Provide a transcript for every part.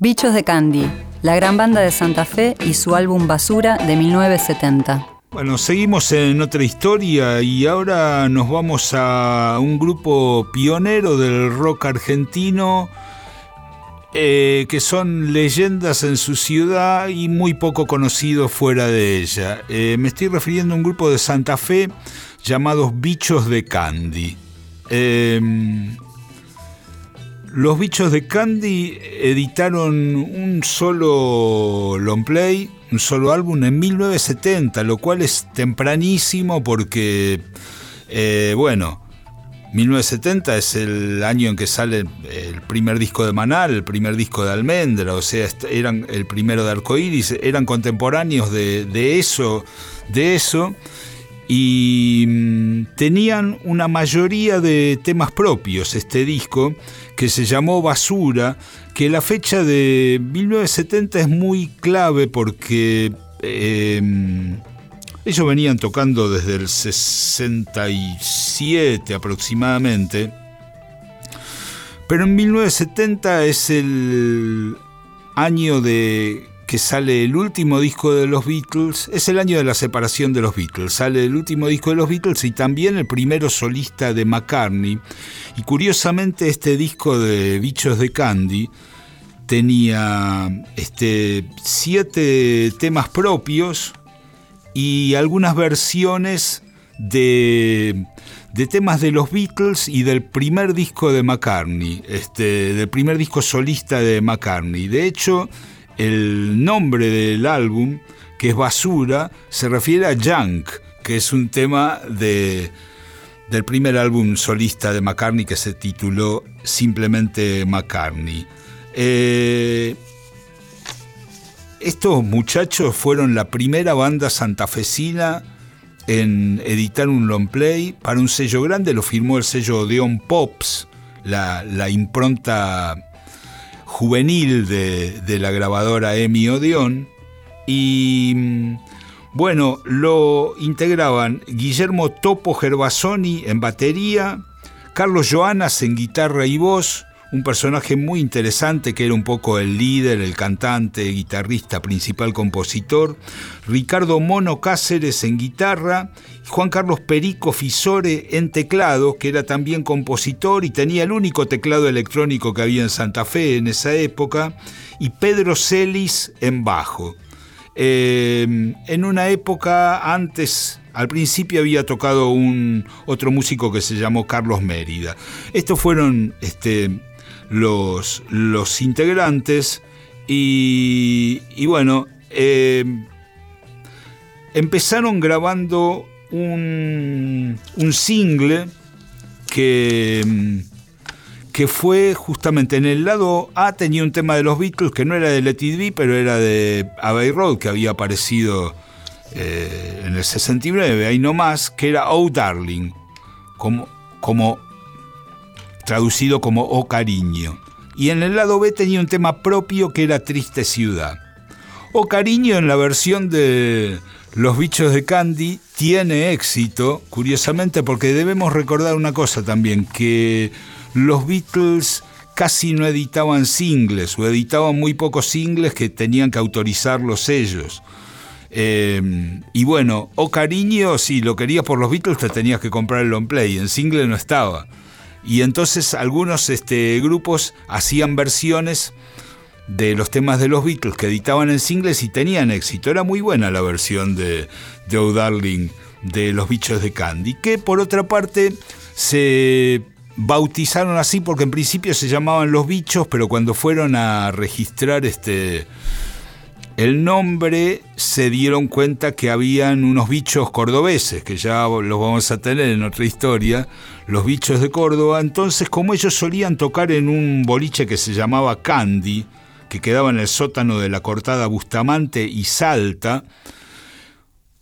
Bichos de Candy, la gran banda de Santa Fe y su álbum Basura de 1970. Bueno, seguimos en otra historia y ahora nos vamos a un grupo pionero del rock argentino eh, que son leyendas en su ciudad y muy poco conocidos fuera de ella. Eh, me estoy refiriendo a un grupo de Santa Fe llamados Bichos de Candy. Eh, los bichos de Candy editaron un solo long play, un solo álbum en 1970, lo cual es tempranísimo porque, eh, bueno, 1970 es el año en que sale el primer disco de Manal, el primer disco de Almendra, o sea, eran el primero de Arcoiris, eran contemporáneos de, de eso, de eso y mm, tenían una mayoría de temas propios este disco que se llamó Basura, que la fecha de 1970 es muy clave porque em, ellos venían tocando desde el 67 aproximadamente, pero en 1970 es el año de que sale el último disco de los Beatles, es el año de la separación de los Beatles, sale el último disco de los Beatles y también el primero solista de McCartney. Y curiosamente este disco de Bichos de Candy tenía este, siete temas propios y algunas versiones de, de, temas de los Beatles y del primer disco de McCartney, este, del primer disco solista de McCartney. De hecho, el nombre del álbum, que es Basura, se refiere a Junk, que es un tema de, del primer álbum solista de McCartney que se tituló simplemente McCartney. Eh, estos muchachos fueron la primera banda santafesina en editar un long play para un sello grande, lo firmó el sello Odeon Pops, la impronta juvenil de, la grabadora Emi Odeon. Y mm, bueno, lo integraban Guillermo Topo Gervasoni en batería, Carlos Joanas en guitarra y voz, un personaje muy interesante que era un poco el líder, el cantante, guitarrista, principal compositor, Ricardo Mono Cáceres en guitarra, Juan Carlos Perico Fisore en teclado, que era también compositor y tenía el único teclado electrónico que había en Santa Fe en esa época, y Pedro Celis en bajo. Eh, en una época antes al principio había tocado un otro músico que se llamó Carlos Mérida. Estos fueron este, los, los integrantes y, bueno, eh, empezaron grabando un, un single que, que fue justamente en el lado A tenía un tema de los Beatles que no era de Let It Be, pero era de Abbey Road, que había aparecido eh, en el 69, ahí nomás, que era Oh Darling, como, como traducido como Oh Cariño. Y en el lado B tenía un tema propio que era Triste Ciudad. Oh Cariño en la versión de Los Bichos de Candy tiene éxito, curiosamente, porque debemos recordar una cosa también, que los Beatles casi no editaban singles o editaban muy pocos singles que tenían que autorizarlos ellos. Eh, y bueno, O Cariño, si lo querías por los Beatles te tenías que comprar el long play, en single no estaba. Y entonces algunos este, grupos hacían versiones de los temas de los Beatles que editaban en singles y tenían éxito. Era muy buena la versión de, de Darling de los bichos de Candy, que por otra parte se bautizaron así porque en principio se llamaban los bichos, pero cuando fueron a registrar este el nombre se dieron cuenta que habían unos bichos cordobeses, que ya los vamos a tener en otra historia, los bichos de Córdoba. Entonces, como ellos solían tocar en un boliche que se llamaba Candy, que quedaba en el sótano de la cortada Bustamante y Salta,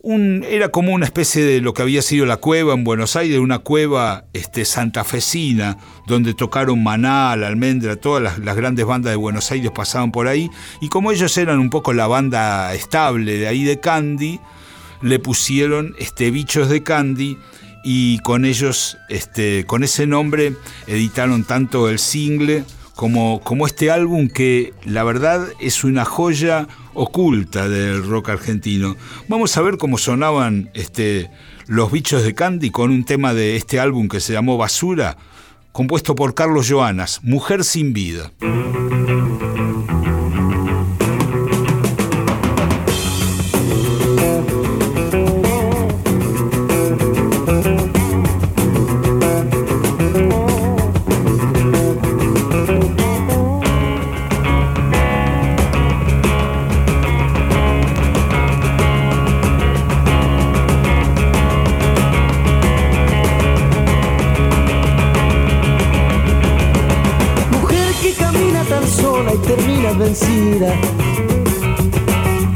era como una especie de lo que había sido la cueva en Buenos Aires, una cueva este, santafesina, donde tocaron Maná, La Almendra, todas las, grandes bandas de Buenos Aires pasaban por ahí, y como ellos eran un poco la banda estable de ahí de Candy, le pusieron este, Bichos de Candy, y con ellos, este, con ese nombre, editaron tanto el single como, este álbum que la verdad es una joya oculta del rock argentino. Vamos a ver cómo sonaban este, los bichos de Candy con un tema de este álbum que se llamó Basura, compuesto por Carlos Joanas, Mujer sin vida.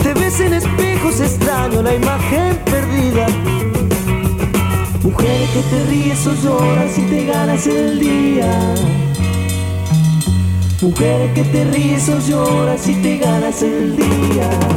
Te ves en espejos extraño, la imagen perdida. Mujer que te ríes o lloras y te ganas el día. Mujer que te ríes o lloras y te ganas el día.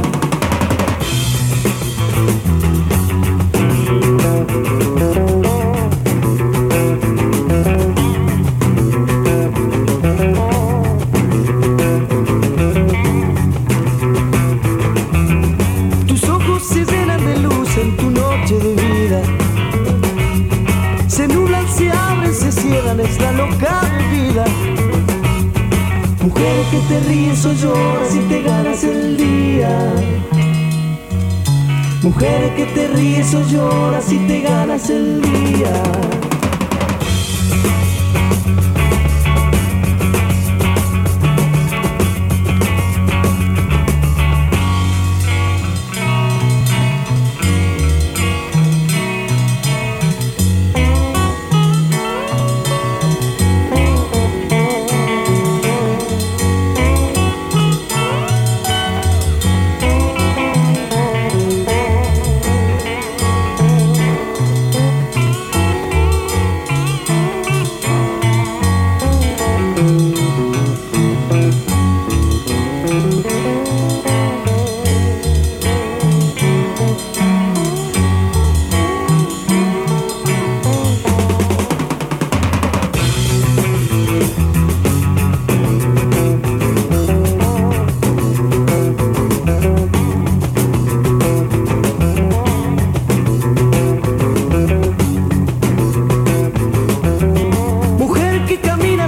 que te ríes o lloras y te ganas el día.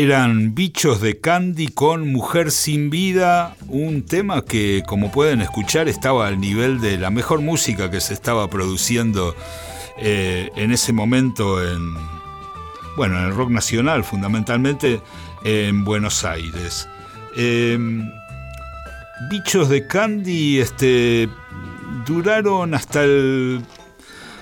eran Bichos de Candy con Mujer sin Vida, un tema que como pueden escuchar estaba al nivel de la mejor música que se estaba produciendo eh, en ese momento en, bueno, en el rock nacional fundamentalmente en Buenos Aires. Em, Bichos de Candy este, duraron hasta el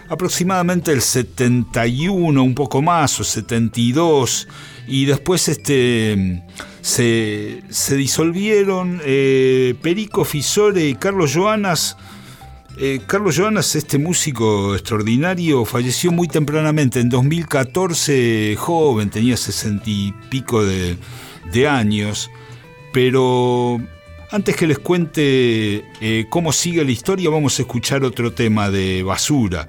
aproximadamente el 71, un poco más, o 72 y después este, se, disolvieron eh, Perico Fisore y Carlos Joanas. Eh, Carlos Joanas, este músico extraordinario, falleció muy tempranamente, en 2014, joven, tenía sesenta y pico de, años, pero antes que les cuente eh, cómo sigue la historia, vamos a escuchar otro tema de basura,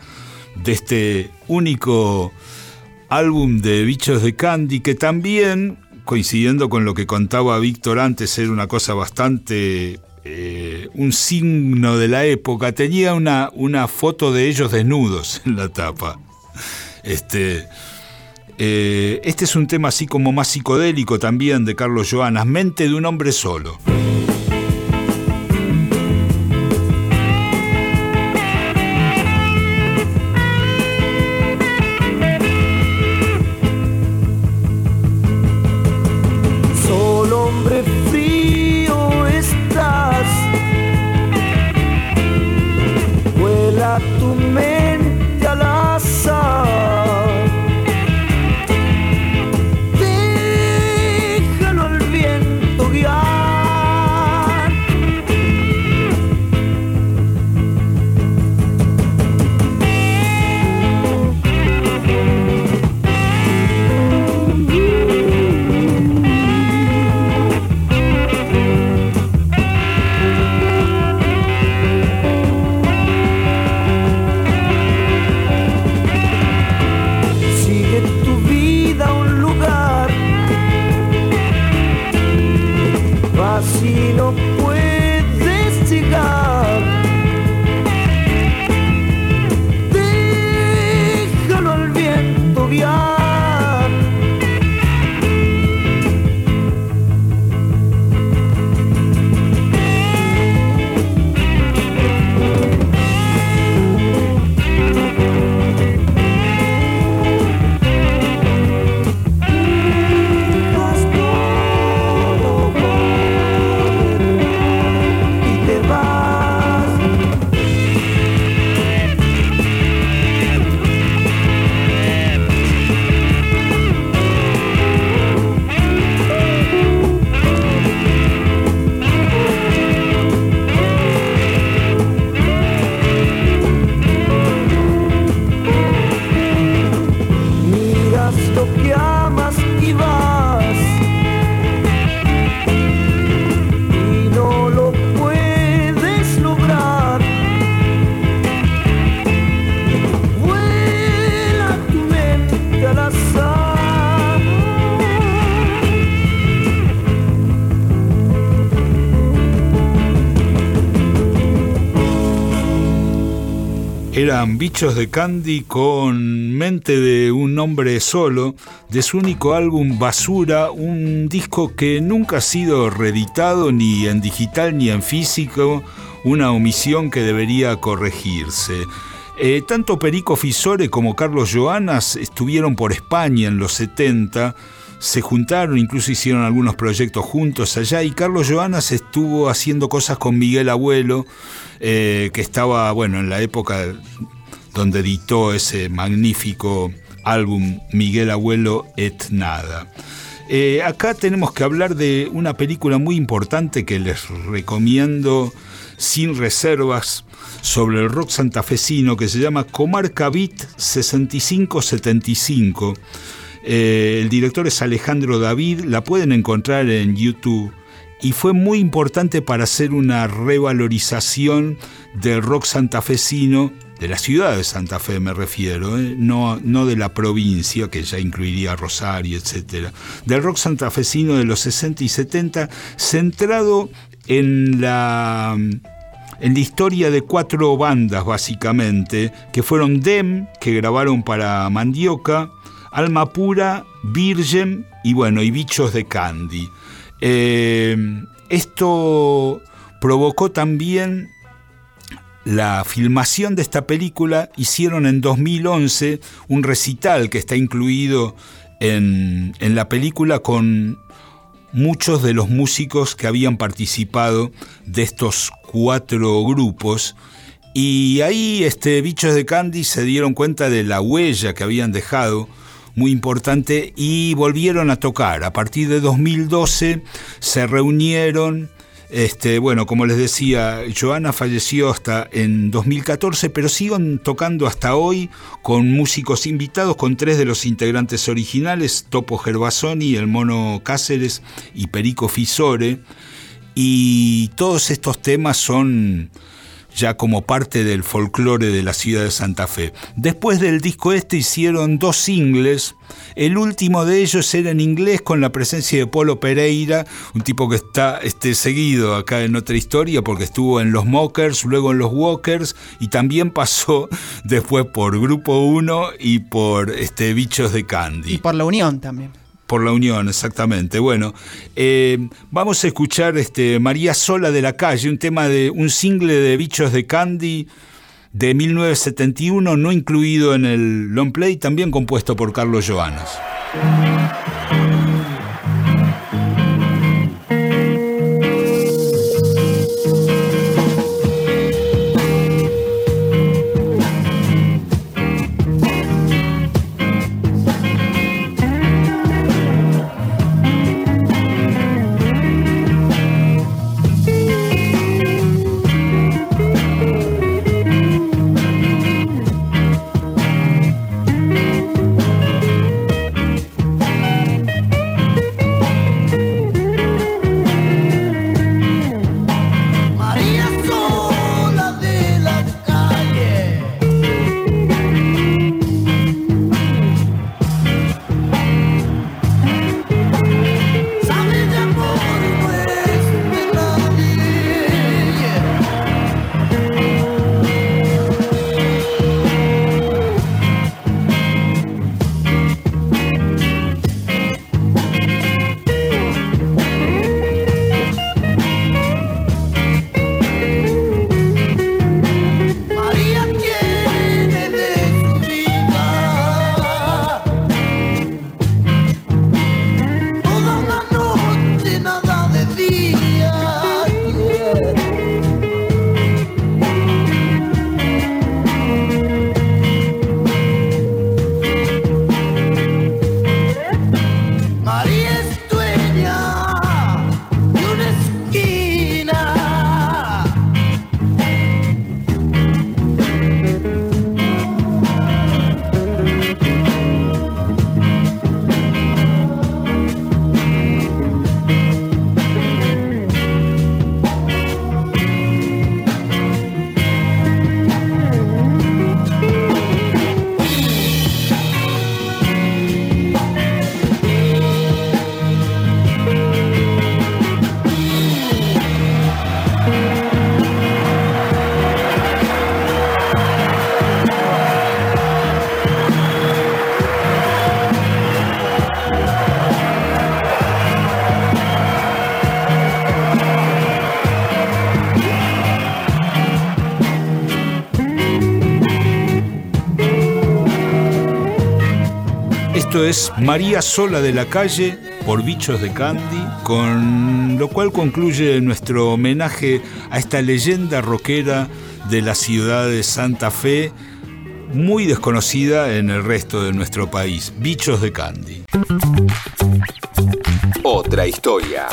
de este único álbum de Bichos de Candy, que también, coincidiendo con lo que contaba Víctor antes, era una cosa bastante... Eh, un signo de la época, tenía una, una foto de ellos desnudos en la tapa. Este, eh, este es un tema así como más psicodélico también de Carlos Joanas, Mente de un hombre solo. si no puedes llegar. Eran Bichos de Candy con mente de un hombre solo, de su único álbum Basura, un disco que nunca ha sido reeditado ni en digital ni en físico, una omisión que debería corregirse. Eh, tanto Perico Fisore como Carlos Joanas estuvieron por España en los 70, se juntaron, incluso hicieron algunos proyectos juntos allá y Carlos Joanas estuvo haciendo cosas con Miguel Abuelo, eh, que estaba, bueno, en la época donde editó ese magnífico álbum Miguel Abuelo et Nada. Eh, acá tenemos que hablar de una película muy importante que les recomiendo sin reservas sobre el rock santafesino que se llama Comarca Beat 6575. Eh, el director es Alejandro David, la pueden encontrar en YouTube y fue muy importante para hacer una revalorización del rock santafesino, de la ciudad de Santa Fe me refiero, ¿eh? no, no de la provincia, que ya incluiría Rosario, etc. Del rock santafesino de los 60 y 70, centrado en la, en la historia de cuatro bandas básicamente, que fueron Dem, que grabaron para Mandioca, Alma Pura, Virgen y bueno, y Bichos de Candy. Eh, esto provocó también la filmación de esta película. Hicieron en 2011 un recital que está incluido en, en la película con muchos de los músicos que habían participado de estos cuatro grupos. Y ahí este, Bichos de Candy se dieron cuenta de la huella que habían dejado muy importante y volvieron a tocar. A partir de 2012 se reunieron. Este, bueno, como les decía, Joana falleció hasta en 2014, pero siguen tocando hasta hoy con músicos invitados, con tres de los integrantes originales, Topo Gervasoni, el Mono Cáceres y Perico Fisore. Y todos estos temas son ya como parte del folclore de la ciudad de Santa Fe. Después del disco este hicieron dos singles, el último de ellos era en inglés con la presencia de Polo Pereira, un tipo que está este, seguido acá en otra historia porque estuvo en los Mockers, luego en los Walkers y también pasó después por Grupo 1 y por este, Bichos de Candy. Y por la Unión también. Por la Unión, exactamente. Bueno, eh, vamos a escuchar este, María Sola de la Calle, un tema de un single de Bichos de Candy de 1971, no incluido en el long play, también compuesto por Carlos Joanas. Es María Sola de la Calle por Bichos de Candy, con lo cual concluye nuestro homenaje a esta leyenda rockera de la ciudad de Santa Fe, muy desconocida en el resto de nuestro país, Bichos de Candy. Otra historia.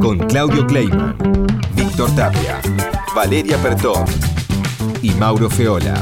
Con Claudio Kleiman, Víctor Tapia, Valeria Pertón y Mauro Feola.